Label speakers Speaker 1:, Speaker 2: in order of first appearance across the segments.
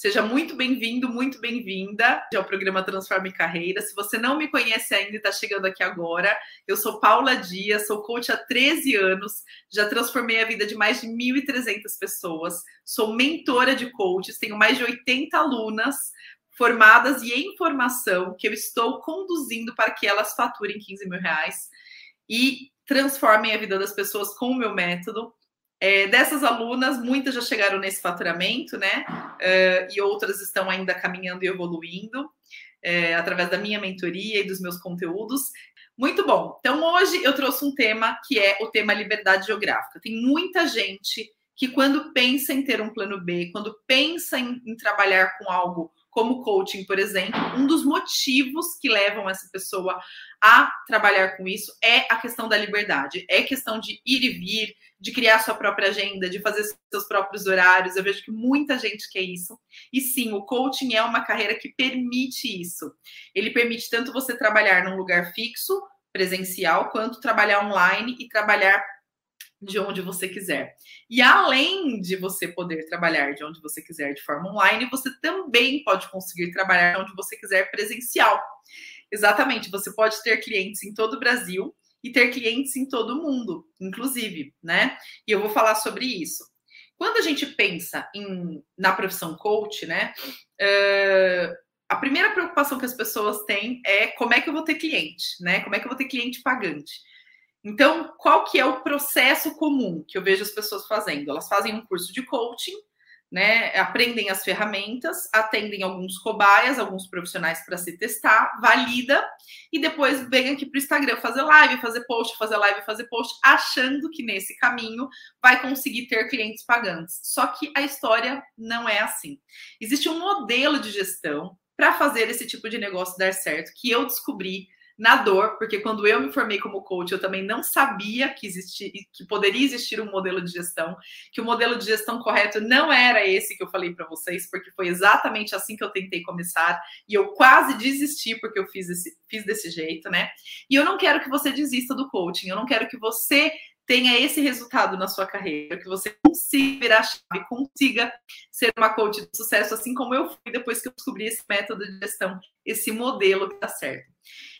Speaker 1: Seja muito bem-vindo, muito bem-vinda ao programa Transforme Carreira. Se você não me conhece ainda e está chegando aqui agora, eu sou Paula Dias, sou coach há 13 anos, já transformei a vida de mais de 1.300 pessoas, sou mentora de coaches, tenho mais de 80 alunas formadas e em formação que eu estou conduzindo para que elas faturem 15 mil reais e transformem a vida das pessoas com o meu método. É, dessas alunas, muitas já chegaram nesse faturamento, né? Uh, e outras estão ainda caminhando e evoluindo é, através da minha mentoria e dos meus conteúdos. Muito bom. Então, hoje eu trouxe um tema que é o tema liberdade geográfica. Tem muita gente que, quando pensa em ter um plano B, quando pensa em, em trabalhar com algo como coaching, por exemplo, um dos motivos que levam essa pessoa a trabalhar com isso é a questão da liberdade, é questão de ir e vir, de criar sua própria agenda, de fazer seus próprios horários. Eu vejo que muita gente quer isso. E sim, o coaching é uma carreira que permite isso. Ele permite tanto você trabalhar num lugar fixo, presencial, quanto trabalhar online e trabalhar de onde você quiser. E além de você poder trabalhar de onde você quiser de forma online, você também pode conseguir trabalhar onde você quiser presencial. Exatamente, você pode ter clientes em todo o Brasil e ter clientes em todo o mundo, inclusive, né? E eu vou falar sobre isso. Quando a gente pensa em, na profissão coach, né? Uh, a primeira preocupação que as pessoas têm é como é que eu vou ter cliente, né? Como é que eu vou ter cliente pagante? Então, qual que é o processo comum que eu vejo as pessoas fazendo? Elas fazem um curso de coaching, né? Aprendem as ferramentas, atendem alguns cobaias, alguns profissionais para se testar, valida e depois vem aqui para o Instagram fazer live, fazer post, fazer live, fazer post, achando que nesse caminho vai conseguir ter clientes pagantes. Só que a história não é assim. Existe um modelo de gestão para fazer esse tipo de negócio dar certo que eu descobri na dor, porque quando eu me formei como coach, eu também não sabia que existia, que poderia existir um modelo de gestão, que o modelo de gestão correto não era esse que eu falei para vocês, porque foi exatamente assim que eu tentei começar e eu quase desisti porque eu fiz, esse, fiz desse jeito, né? E eu não quero que você desista do coaching, eu não quero que você tenha esse resultado na sua carreira, que você consiga virar chave, consiga ser uma coach de sucesso, assim como eu fui depois que eu descobri esse método de gestão, esse modelo que dá certo.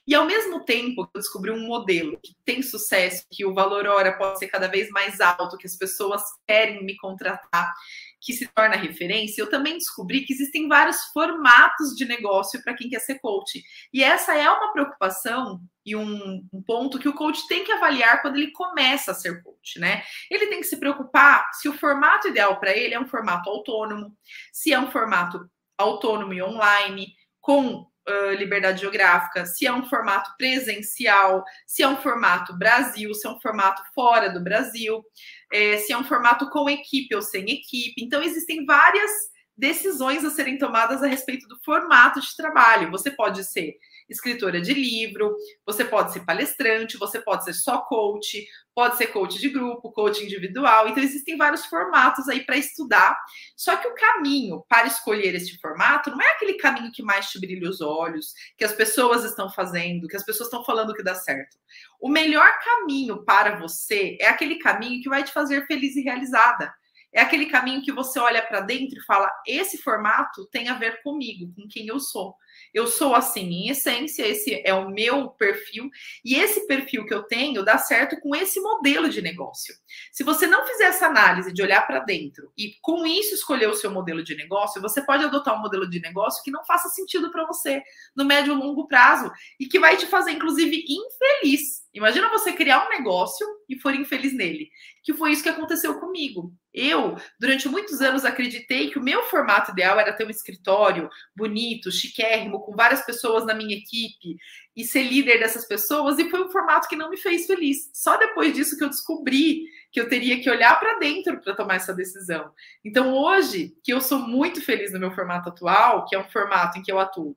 Speaker 1: E ao mesmo tempo que eu descobri um modelo que tem sucesso, que o valor hora pode ser cada vez mais alto, que as pessoas querem me contratar, que se torna referência, eu também descobri que existem vários formatos de negócio para quem quer ser coach. E essa é uma preocupação e um, um, ponto que o coach tem que avaliar quando ele começa a ser coach, né? Ele tem que se preocupar se o formato ideal para ele é um formato autônomo, se é um formato autônomo e online, com liberdade geográfica, se é um formato presencial, se é um formato Brasil, se é um formato fora do Brasil, é, se é um formato com equipe ou sem equipe. Então, existem várias decisões a serem tomadas a respeito do formato de trabalho. Você pode ser escritora de livro, você pode ser palestrante, você pode ser só coach, pode ser coach de grupo, coach individual. Então, existem vários formatos aí para estudar. Só que o caminho para escolher este formato não é aquele caminho que mais te brilha os olhos, que as pessoas estão fazendo, que as pessoas estão falando que dá certo. O melhor caminho para você é aquele caminho que vai te fazer feliz e realizada. É aquele caminho que você olha para dentro e fala: esse formato tem a ver comigo, com quem eu sou. Eu sou assim em essência, esse é o meu perfil, e esse perfil que eu tenho dá certo com esse modelo de negócio. Se você não fizer essa análise de olhar para dentro e com isso escolher o seu modelo de negócio, você pode adotar um modelo de negócio que não faça sentido para você no médio e longo prazo e que vai te fazer, inclusive, infeliz. Imagina você criar um negócio e for infeliz nele, que foi isso que aconteceu comigo. Eu, durante muitos anos, acreditei que o meu formato ideal era ter um escritório bonito, chiquérrimo, com várias pessoas na minha equipe e ser líder dessas pessoas, e foi um formato que não me fez feliz. Só depois disso que eu descobri que eu teria que olhar para dentro para tomar essa decisão. Então, hoje, que eu sou muito feliz no meu formato atual, que é um formato em que eu atuo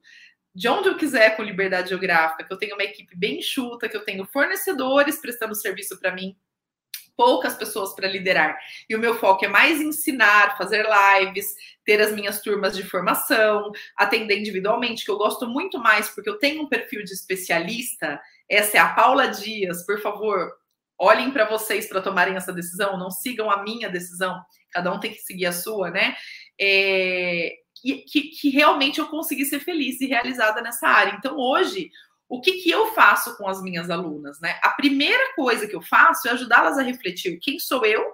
Speaker 1: de onde eu quiser com liberdade geográfica, que eu tenho uma equipe bem enxuta, que eu tenho fornecedores prestando serviço para mim, poucas pessoas para liderar. E o meu foco é mais ensinar, fazer lives, ter as minhas turmas de formação, atender individualmente, que eu gosto muito mais, porque eu tenho um perfil de especialista. Essa é a Paula Dias, por favor, olhem para vocês para tomarem essa decisão, não sigam a minha decisão, cada um tem que seguir a sua, né? É, que, que, que realmente eu consegui ser feliz e realizada nessa área. Então, hoje, o que, que eu faço com as minhas alunas, né? A primeira coisa que eu faço é ajudá-las a refletir quem sou eu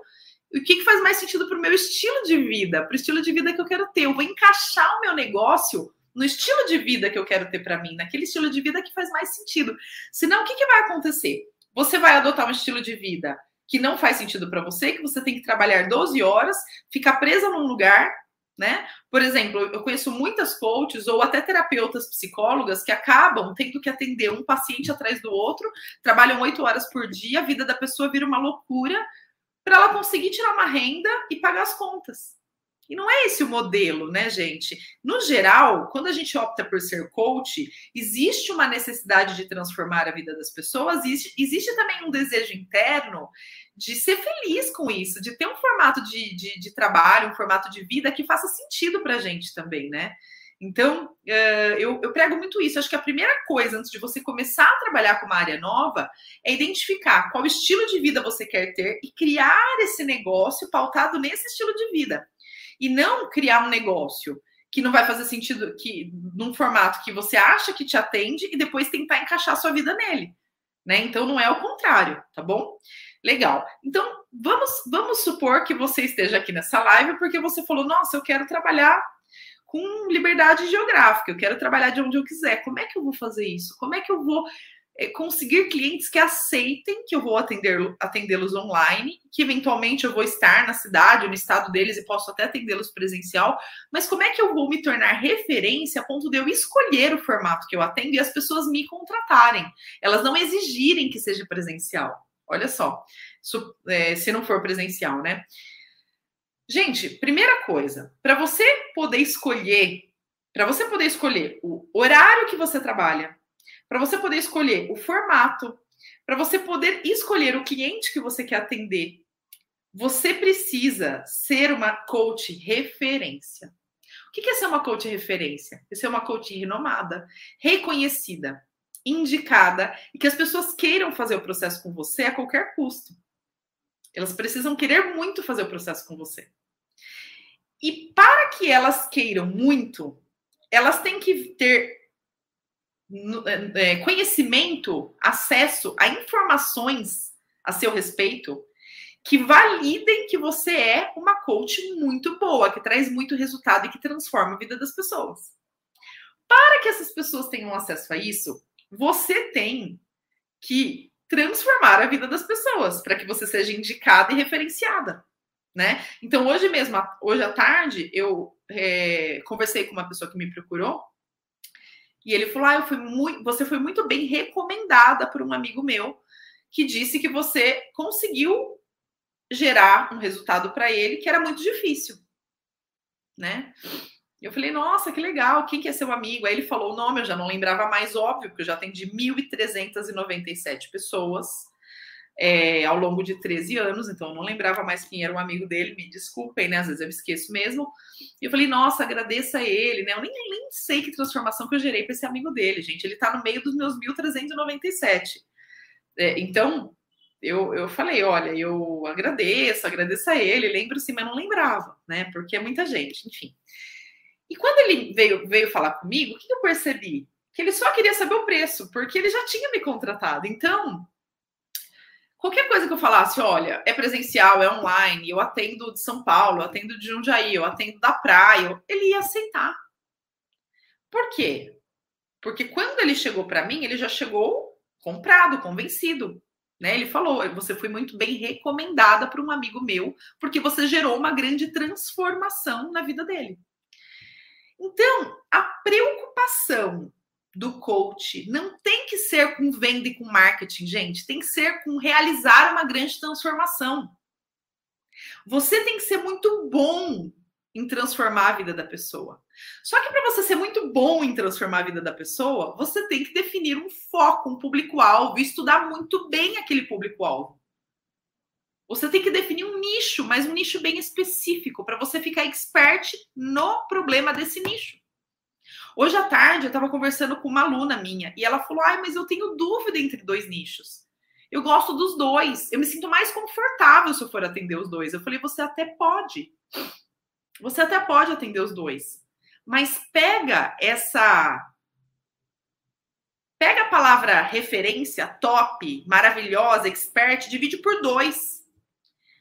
Speaker 1: e o que, que faz mais sentido para o meu estilo de vida, para o estilo de vida que eu quero ter. Eu vou encaixar o meu negócio no estilo de vida que eu quero ter para mim, naquele estilo de vida que faz mais sentido. Senão, o que, que vai acontecer? Você vai adotar um estilo de vida que não faz sentido para você, que você tem que trabalhar 12 horas, ficar presa num lugar, né? Por exemplo, eu conheço muitas coaches ou até terapeutas psicólogas que acabam tendo que atender um paciente atrás do outro, trabalham oito horas por dia, a vida da pessoa vira uma loucura para ela conseguir tirar uma renda e pagar as contas. E não é esse o modelo, né, gente? No geral, quando a gente opta por ser coach, existe uma necessidade de transformar a vida das pessoas, existe, existe também um desejo interno de ser feliz com isso, de ter um formato de, de, de trabalho, um formato de vida que faça sentido para a gente também, né? Então, eu, eu prego muito isso. Acho que a primeira coisa, antes de você começar a trabalhar com uma área nova, é identificar qual estilo de vida você quer ter e criar esse negócio pautado nesse estilo de vida e não criar um negócio que não vai fazer sentido que num formato que você acha que te atende e depois tentar encaixar sua vida nele, né? Então não é o contrário, tá bom? Legal. Então vamos vamos supor que você esteja aqui nessa live porque você falou: "Nossa, eu quero trabalhar com liberdade geográfica, eu quero trabalhar de onde eu quiser. Como é que eu vou fazer isso? Como é que eu vou é, conseguir clientes que aceitem que eu vou atender, atendê-los online, que eventualmente eu vou estar na cidade, no estado deles e posso até atendê-los presencial, mas como é que eu vou me tornar referência a ponto de eu escolher o formato que eu atendo e as pessoas me contratarem, elas não exigirem que seja presencial. Olha só, se, é, se não for presencial, né? Gente, primeira coisa, para você poder escolher, para você poder escolher o horário que você trabalha, para você poder escolher o formato, para você poder escolher o cliente que você quer atender, você precisa ser uma coach referência. O que é ser uma coach referência? É ser uma coach renomada, reconhecida, indicada e que as pessoas queiram fazer o processo com você a qualquer custo. Elas precisam querer muito fazer o processo com você. E para que elas queiram muito, elas têm que ter é, é, conhecimento, acesso a informações a seu respeito que validem que você é uma coach muito boa, que traz muito resultado e que transforma a vida das pessoas. Para que essas pessoas tenham acesso a isso, você tem que transformar a vida das pessoas para que você seja indicada e referenciada, né? Então hoje mesmo, hoje à tarde, eu é, conversei com uma pessoa que me procurou e ele falou: ah, eu fui muito, você foi muito bem recomendada por um amigo meu que disse que você conseguiu gerar um resultado para ele que era muito difícil, né? Eu falei, nossa, que legal, quem que é seu amigo? Aí ele falou o nome, eu já não lembrava mais, óbvio, porque eu já atendi 1.397 pessoas é, ao longo de 13 anos, então eu não lembrava mais quem era um amigo dele, me desculpem, né? Às vezes eu esqueço mesmo. E eu falei, nossa, agradeça a ele, né? Eu nem, nem sei que transformação que eu gerei para esse amigo dele, gente. Ele está no meio dos meus 1.397. É, então, eu, eu falei, olha, eu agradeço, agradeço a ele, lembro sim, mas não lembrava, né? Porque é muita gente, enfim. E quando ele veio, veio falar comigo, o que eu percebi? Que ele só queria saber o preço, porque ele já tinha me contratado. Então, Qualquer coisa que eu falasse, olha, é presencial, é online, eu atendo de São Paulo, eu atendo de Jundiaí, eu atendo da praia, ele ia aceitar. Por quê? Porque quando ele chegou para mim, ele já chegou comprado, convencido. Né? Ele falou: você foi muito bem recomendada por um amigo meu, porque você gerou uma grande transformação na vida dele. Então, a preocupação do coach não tem que ser com venda e com marketing, gente, tem que ser com realizar uma grande transformação. Você tem que ser muito bom em transformar a vida da pessoa. Só que para você ser muito bom em transformar a vida da pessoa, você tem que definir um foco, um público-alvo, estudar muito bem aquele público-alvo. Você tem que definir um nicho, mas um nicho bem específico, para você ficar expert no problema desse nicho. Hoje à tarde eu estava conversando com uma aluna minha e ela falou: ai, mas eu tenho dúvida entre dois nichos. Eu gosto dos dois. Eu me sinto mais confortável se eu for atender os dois. Eu falei: você até pode. Você até pode atender os dois. Mas pega essa Pega a palavra referência, top, maravilhosa, expert, divide por dois.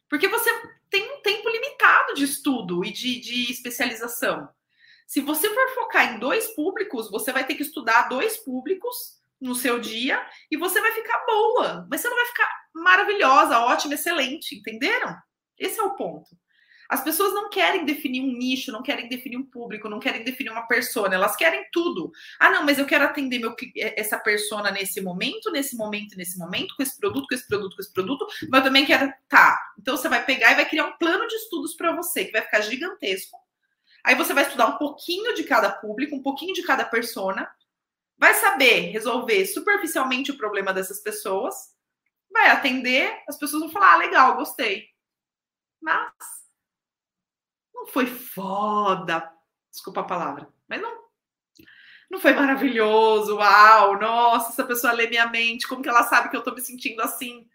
Speaker 1: Porque você tem um tempo limitado de estudo e de, de especialização. Se você for focar em dois públicos, você vai ter que estudar dois públicos no seu dia e você vai ficar boa, mas você não vai ficar maravilhosa, ótima, excelente, entenderam? Esse é o ponto. As pessoas não querem definir um nicho, não querem definir um público, não querem definir uma persona, elas querem tudo. Ah, não, mas eu quero atender meu, essa persona nesse momento, nesse momento, nesse momento, com esse produto, com esse produto, com esse produto, mas eu também quero. Tá. Então você vai pegar e vai criar um plano de estudos para você, que vai ficar gigantesco. Aí você vai estudar um pouquinho de cada público, um pouquinho de cada persona, vai saber resolver superficialmente o problema dessas pessoas, vai atender, as pessoas vão falar: ah, legal, gostei. Mas não foi foda, desculpa a palavra, mas não não foi maravilhoso, uau, nossa, essa pessoa lê minha mente, como que ela sabe que eu tô me sentindo assim?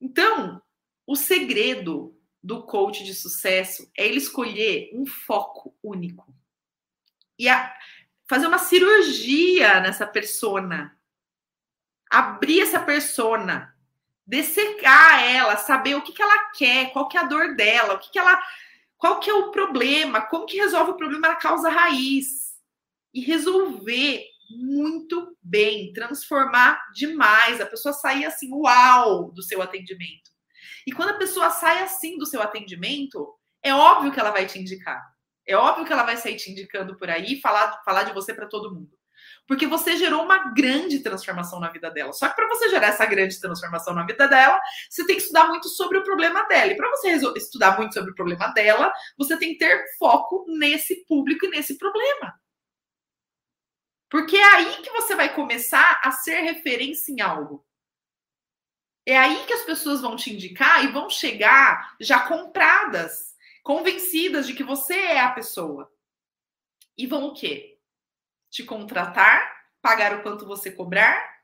Speaker 1: Então, o segredo do coach de sucesso é ele escolher um foco único. E a, fazer uma cirurgia nessa persona. Abrir essa persona, dessecar ela, saber o que, que ela quer, qual que é a dor dela, o que, que ela qual que é o problema? Como que resolve o problema na causa raiz? E resolver muito bem, transformar demais, a pessoa sair assim, uau, do seu atendimento. E quando a pessoa sai assim do seu atendimento, é óbvio que ela vai te indicar. É óbvio que ela vai sair te indicando por aí falar, falar de você para todo mundo porque você gerou uma grande transformação na vida dela. Só que para você gerar essa grande transformação na vida dela, você tem que estudar muito sobre o problema dela. E para você estudar muito sobre o problema dela, você tem que ter foco nesse público e nesse problema. Porque é aí que você vai começar a ser referência em algo. É aí que as pessoas vão te indicar e vão chegar já compradas, convencidas de que você é a pessoa. E vão o quê? Te contratar, pagar o quanto você cobrar,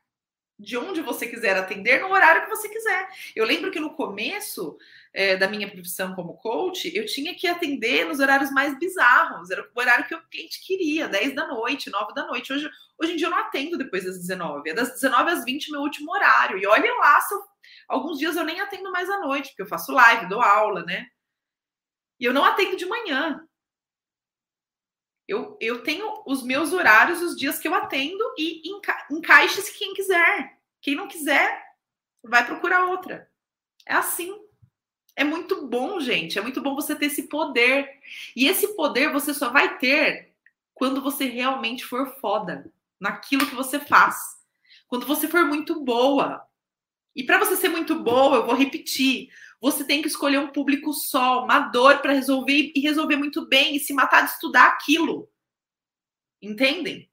Speaker 1: de onde você quiser atender, no horário que você quiser. Eu lembro que no começo é, da minha profissão como coach, eu tinha que atender nos horários mais bizarros. Era o horário que o cliente queria, 10 da noite, 9 da noite. Hoje, hoje em dia eu não atendo depois das 19. É das 19 às 20 meu último horário. E olha lá, eu, alguns dias eu nem atendo mais à noite, porque eu faço live, dou aula, né? E eu não atendo de manhã. Eu, eu tenho os meus horários, os dias que eu atendo e enca encaixe-se quem quiser. Quem não quiser, vai procurar outra. É assim. É muito bom, gente. É muito bom você ter esse poder. E esse poder você só vai ter quando você realmente for foda naquilo que você faz. Quando você for muito boa. E para você ser muito boa, eu vou repetir. Você tem que escolher um público só, uma dor para resolver e resolver muito bem e se matar de estudar aquilo. Entendem?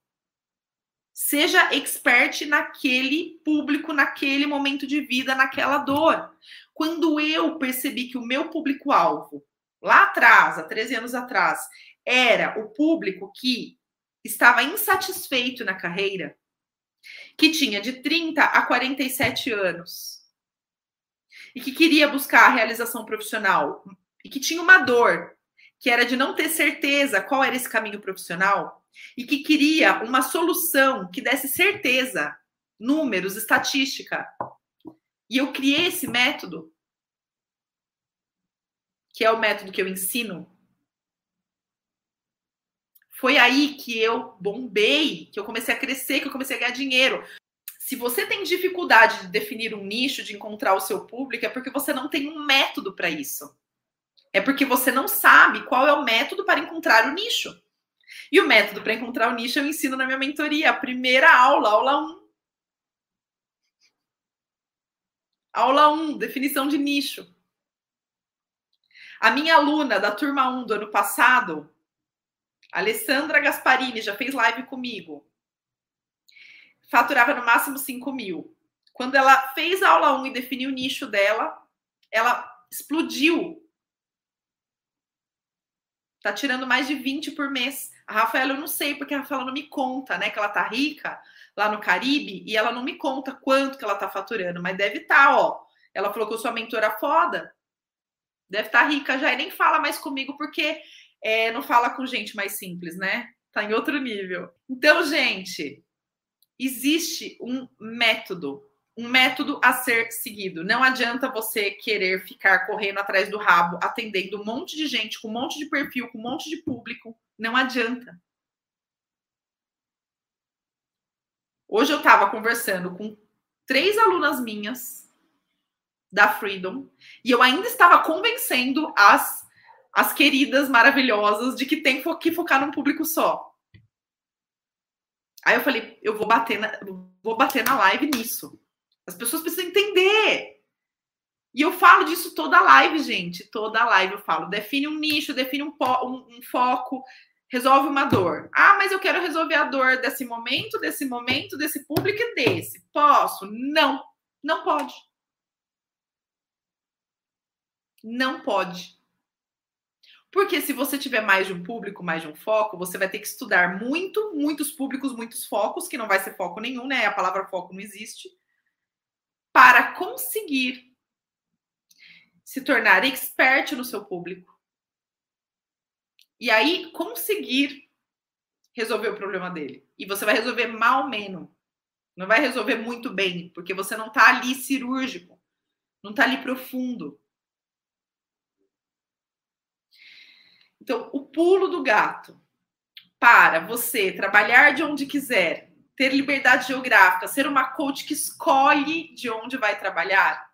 Speaker 1: Seja expert naquele público, naquele momento de vida, naquela dor. Quando eu percebi que o meu público-alvo, lá atrás, há 13 anos atrás, era o público que estava insatisfeito na carreira, que tinha de 30 a 47 anos, e que queria buscar a realização profissional e que tinha uma dor, que era de não ter certeza qual era esse caminho profissional e que queria uma solução que desse certeza, números, estatística. E eu criei esse método, que é o método que eu ensino. Foi aí que eu bombei, que eu comecei a crescer, que eu comecei a ganhar dinheiro. Se você tem dificuldade de definir um nicho, de encontrar o seu público, é porque você não tem um método para isso. É porque você não sabe qual é o método para encontrar o nicho. E o método para encontrar o nicho eu ensino na minha mentoria, a primeira aula, aula 1. Aula 1, definição de nicho. A minha aluna da turma 1 do ano passado, Alessandra Gasparini, já fez live comigo faturava no máximo 5 mil. Quando ela fez a aula 1 e definiu o nicho dela, ela explodiu. Tá tirando mais de 20 por mês. A Rafaela, eu não sei, porque a Rafaela não me conta, né? Que ela tá rica lá no Caribe e ela não me conta quanto que ela tá faturando, mas deve estar, tá, ó. Ela falou que eu sou a mentora foda. Deve estar tá rica já e nem fala mais comigo, porque é, não fala com gente mais simples, né? Tá em outro nível. Então, gente, existe um método, um método a ser seguido. Não adianta você querer ficar correndo atrás do rabo, atendendo um monte de gente, com um monte de perfil, com um monte de público. Não adianta. Hoje eu estava conversando com três alunas minhas da Freedom e eu ainda estava convencendo as as queridas maravilhosas de que tem que focar num público só. Aí eu falei, eu vou bater na, vou bater na live nisso. As pessoas precisam entender. E eu falo disso toda live, gente. Toda live eu falo. Define um nicho, define um, um, um foco, resolve uma dor. Ah, mas eu quero resolver a dor desse momento, desse momento, desse público e desse. Posso? Não. Não pode. Não pode. Porque se você tiver mais de um público, mais de um foco, você vai ter que estudar muito, muitos públicos, muitos focos, que não vai ser foco nenhum, né? A palavra foco não existe, para conseguir se tornar expert no seu público. E aí conseguir resolver o problema dele. E você vai resolver mal menos. Não vai resolver muito bem, porque você não está ali cirúrgico, não está ali profundo. Então, o pulo do gato para você trabalhar de onde quiser, ter liberdade geográfica, ser uma coach que escolhe de onde vai trabalhar,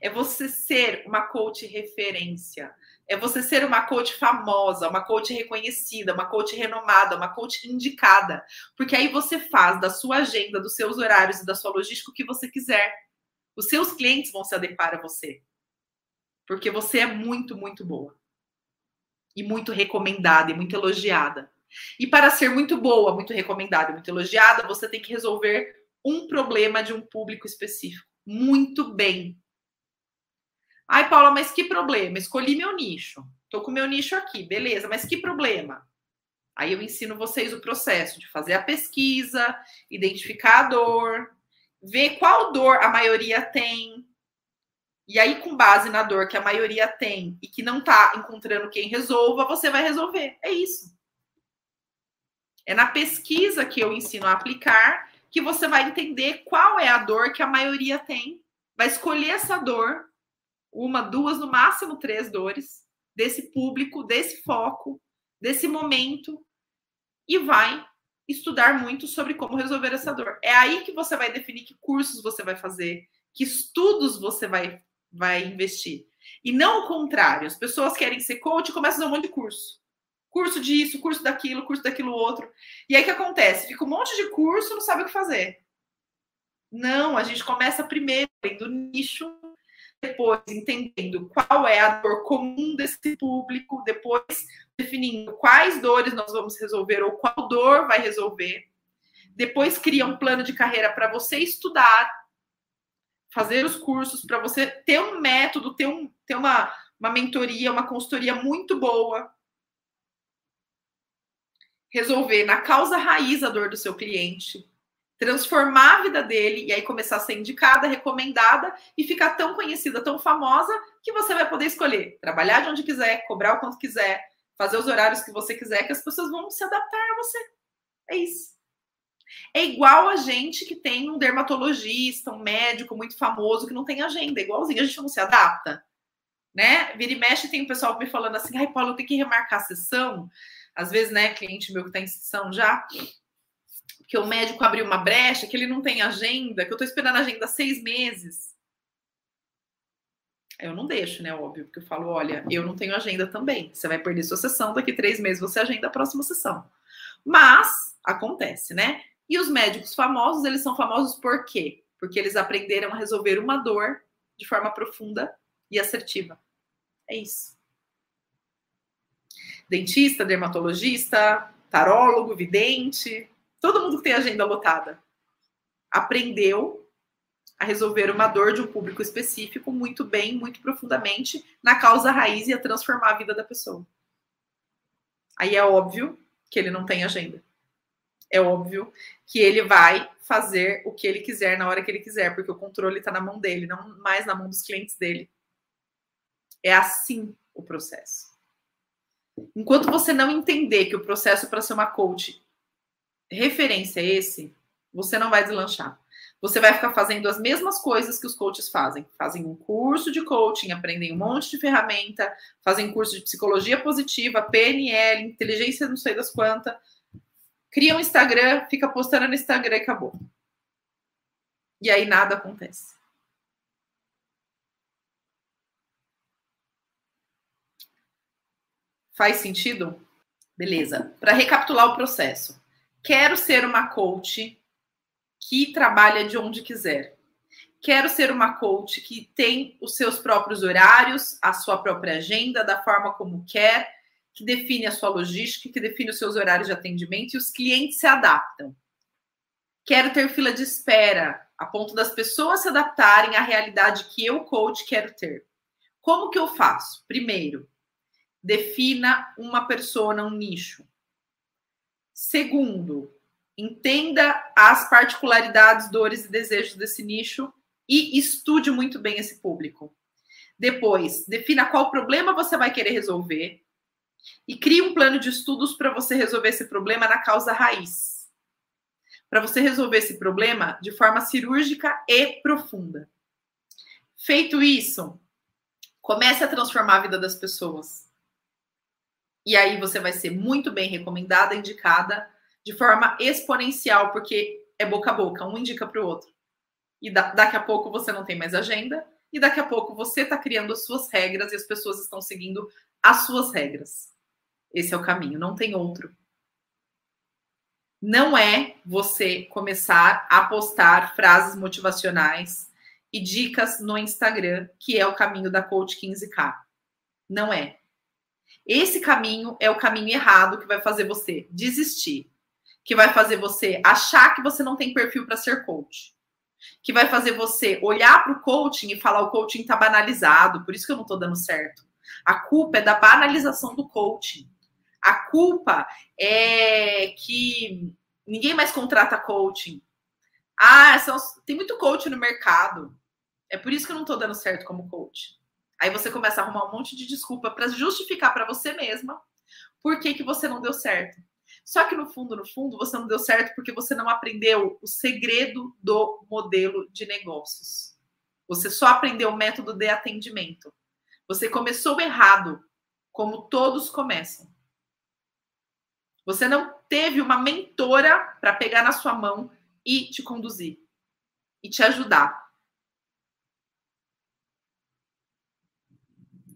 Speaker 1: é você ser uma coach referência. É você ser uma coach famosa, uma coach reconhecida, uma coach renomada, uma coach indicada. Porque aí você faz da sua agenda, dos seus horários e da sua logística o que você quiser. Os seus clientes vão se adequar a você. Porque você é muito, muito boa e muito recomendada e muito elogiada. E para ser muito boa, muito recomendada e muito elogiada, você tem que resolver um problema de um público específico. Muito bem. Ai, Paula, mas que problema? Escolhi meu nicho. Tô com meu nicho aqui, beleza, mas que problema? Aí eu ensino vocês o processo de fazer a pesquisa, identificar a dor, ver qual dor a maioria tem, e aí, com base na dor que a maioria tem e que não está encontrando quem resolva, você vai resolver. É isso. É na pesquisa que eu ensino a aplicar que você vai entender qual é a dor que a maioria tem. Vai escolher essa dor, uma, duas, no máximo três dores, desse público, desse foco, desse momento, e vai estudar muito sobre como resolver essa dor. É aí que você vai definir que cursos você vai fazer, que estudos você vai vai investir. E não o contrário. As pessoas querem ser coach e começam um monte de curso. Curso disso, curso daquilo, curso daquilo outro. E aí o que acontece? Fica um monte de curso não sabe o que fazer. Não, a gente começa primeiro do nicho, depois entendendo qual é a dor comum desse público, depois definindo quais dores nós vamos resolver ou qual dor vai resolver. Depois cria um plano de carreira para você estudar fazer os cursos, para você ter um método, ter, um, ter uma, uma mentoria, uma consultoria muito boa. Resolver na causa raiz a dor do seu cliente, transformar a vida dele e aí começar a ser indicada, recomendada e ficar tão conhecida, tão famosa que você vai poder escolher trabalhar de onde quiser, cobrar o quanto quiser, fazer os horários que você quiser, que as pessoas vão se adaptar a você. É isso. É igual a gente que tem um dermatologista, um médico muito famoso que não tem agenda, é igualzinho, a gente não se adapta. Né? Vira e mexe, tem o pessoal me falando assim, ai, Paulo, eu tenho que remarcar a sessão. Às vezes, né, cliente meu que está em sessão já, que o médico abriu uma brecha, que ele não tem agenda, que eu estou esperando a agenda há seis meses. Eu não deixo, né? Óbvio, porque eu falo: olha, eu não tenho agenda também. Você vai perder sua sessão, daqui três meses você agenda a próxima sessão. Mas acontece, né? E os médicos famosos, eles são famosos por quê? Porque eles aprenderam a resolver uma dor de forma profunda e assertiva. É isso. Dentista, dermatologista, tarólogo, vidente, todo mundo que tem agenda lotada aprendeu a resolver uma dor de um público específico muito bem, muito profundamente, na causa raiz e a transformar a vida da pessoa. Aí é óbvio que ele não tem agenda é óbvio que ele vai fazer o que ele quiser na hora que ele quiser, porque o controle está na mão dele, não mais na mão dos clientes dele. É assim o processo. Enquanto você não entender que o processo para ser uma coach referência é esse, você não vai deslanchar. Você vai ficar fazendo as mesmas coisas que os coaches fazem. Fazem um curso de coaching, aprendem um monte de ferramenta, fazem curso de psicologia positiva, PNL, inteligência não sei das quantas. Cria um Instagram, fica postando no Instagram e acabou. E aí nada acontece. Faz sentido? Beleza. Para recapitular o processo. Quero ser uma coach que trabalha de onde quiser. Quero ser uma coach que tem os seus próprios horários, a sua própria agenda, da forma como quer, que define a sua logística, que define os seus horários de atendimento e os clientes se adaptam. Quero ter fila de espera, a ponto das pessoas se adaptarem à realidade que eu, coach, quero ter. Como que eu faço? Primeiro, defina uma persona, um nicho. Segundo, entenda as particularidades, dores e desejos desse nicho e estude muito bem esse público. Depois, defina qual problema você vai querer resolver e crie um plano de estudos para você resolver esse problema na causa raiz. Para você resolver esse problema de forma cirúrgica e profunda. Feito isso, comece a transformar a vida das pessoas. E aí você vai ser muito bem recomendada, indicada de forma exponencial, porque é boca a boca, um indica para o outro. E da, daqui a pouco você não tem mais agenda, e daqui a pouco você está criando as suas regras e as pessoas estão seguindo as suas regras. Esse é o caminho, não tem outro. Não é você começar a postar frases motivacionais e dicas no Instagram, que é o caminho da Coach 15K. Não é. Esse caminho é o caminho errado que vai fazer você desistir, que vai fazer você achar que você não tem perfil para ser coach, que vai fazer você olhar para o coaching e falar o coaching está banalizado, por isso que eu não estou dando certo. A culpa é da banalização do coaching. A culpa é que ninguém mais contrata coaching. Ah, são, tem muito coach no mercado. É por isso que eu não estou dando certo como coach. Aí você começa a arrumar um monte de desculpa para justificar para você mesma por que, que você não deu certo. Só que no fundo, no fundo, você não deu certo porque você não aprendeu o segredo do modelo de negócios. Você só aprendeu o método de atendimento. Você começou errado, como todos começam. Você não teve uma mentora para pegar na sua mão e te conduzir e te ajudar.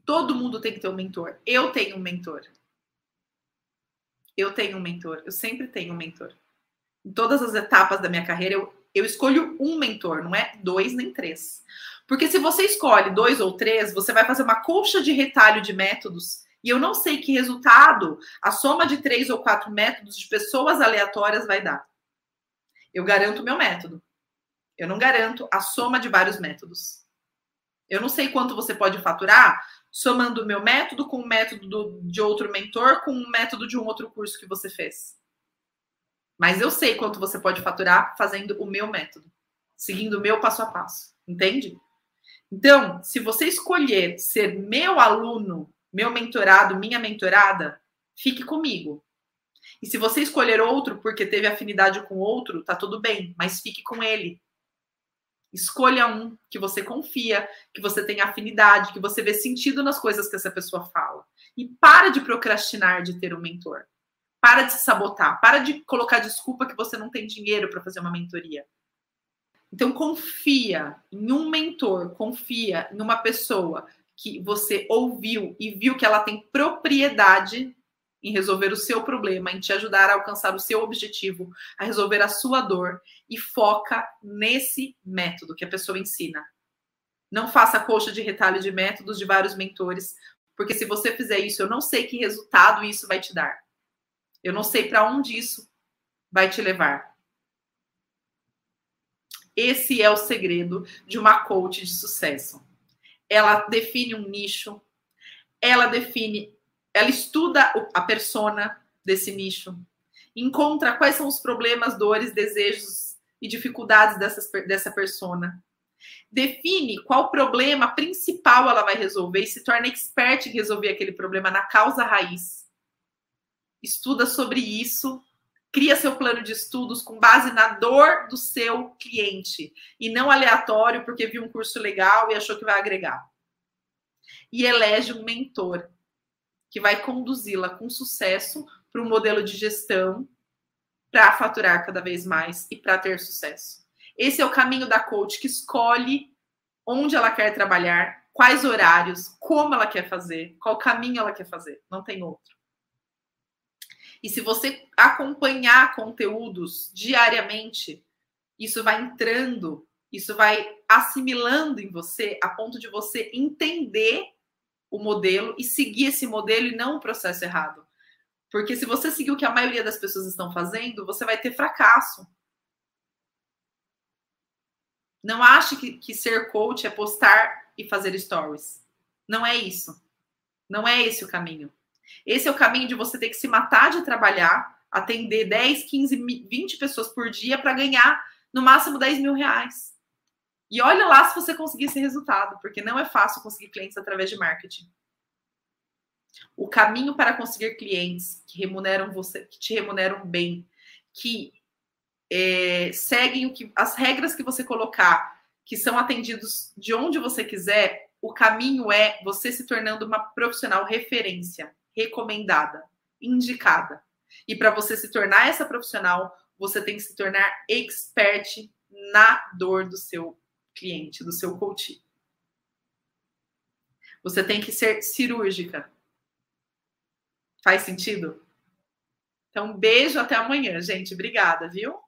Speaker 1: Todo mundo tem que ter um mentor. Eu tenho um mentor. Eu tenho um mentor, eu sempre tenho um mentor. Em todas as etapas da minha carreira, eu, eu escolho um mentor, não é dois nem três. Porque se você escolhe dois ou três, você vai fazer uma colcha de retalho de métodos e eu não sei que resultado a soma de três ou quatro métodos de pessoas aleatórias vai dar. Eu garanto o meu método. Eu não garanto a soma de vários métodos. Eu não sei quanto você pode faturar somando o meu método com o método do, de outro mentor, com o método de um outro curso que você fez. Mas eu sei quanto você pode faturar fazendo o meu método, seguindo o meu passo a passo, entende? Então, se você escolher ser meu aluno, meu mentorado, minha mentorada, fique comigo. E se você escolher outro porque teve afinidade com outro, tá tudo bem, mas fique com ele. Escolha um que você confia, que você tem afinidade, que você vê sentido nas coisas que essa pessoa fala. E para de procrastinar de ter um mentor. Para de se sabotar. Para de colocar desculpa que você não tem dinheiro para fazer uma mentoria. Então, confia em um mentor, confia em uma pessoa que você ouviu e viu que ela tem propriedade em resolver o seu problema, em te ajudar a alcançar o seu objetivo, a resolver a sua dor e foca nesse método que a pessoa ensina. Não faça coxa de retalho de métodos de vários mentores, porque se você fizer isso, eu não sei que resultado isso vai te dar. Eu não sei para onde isso vai te levar. Esse é o segredo de uma coach de sucesso. Ela define um nicho, ela define ela estuda a persona desse nicho, encontra quais são os problemas, dores, desejos e dificuldades dessas, dessa persona. Define qual problema principal ela vai resolver e se torna expert em resolver aquele problema na causa raiz. estuda sobre isso, cria seu plano de estudos com base na dor do seu cliente e não aleatório porque viu um curso legal e achou que vai agregar. E elege um mentor que vai conduzi-la com sucesso para um modelo de gestão para faturar cada vez mais e para ter sucesso. Esse é o caminho da coach que escolhe onde ela quer trabalhar, quais horários, como ela quer fazer, qual caminho ela quer fazer. Não tem outro. E se você acompanhar conteúdos diariamente, isso vai entrando, isso vai assimilando em você a ponto de você entender o modelo e seguir esse modelo e não o processo errado. Porque se você seguir o que a maioria das pessoas estão fazendo, você vai ter fracasso. Não ache que, que ser coach é postar e fazer stories. Não é isso. Não é esse o caminho. Esse é o caminho de você ter que se matar de trabalhar, atender 10, 15, 20 pessoas por dia para ganhar no máximo 10 mil reais. E olha lá se você conseguir esse resultado, porque não é fácil conseguir clientes através de marketing. O caminho para conseguir clientes que remuneram você, que te remuneram bem, que é, seguem o que, as regras que você colocar, que são atendidos de onde você quiser, o caminho é você se tornando uma profissional referência, recomendada, indicada. E para você se tornar essa profissional, você tem que se tornar expert na dor do seu cliente, do seu coach. Você tem que ser cirúrgica. Faz sentido? Então, beijo até amanhã, gente. Obrigada, viu?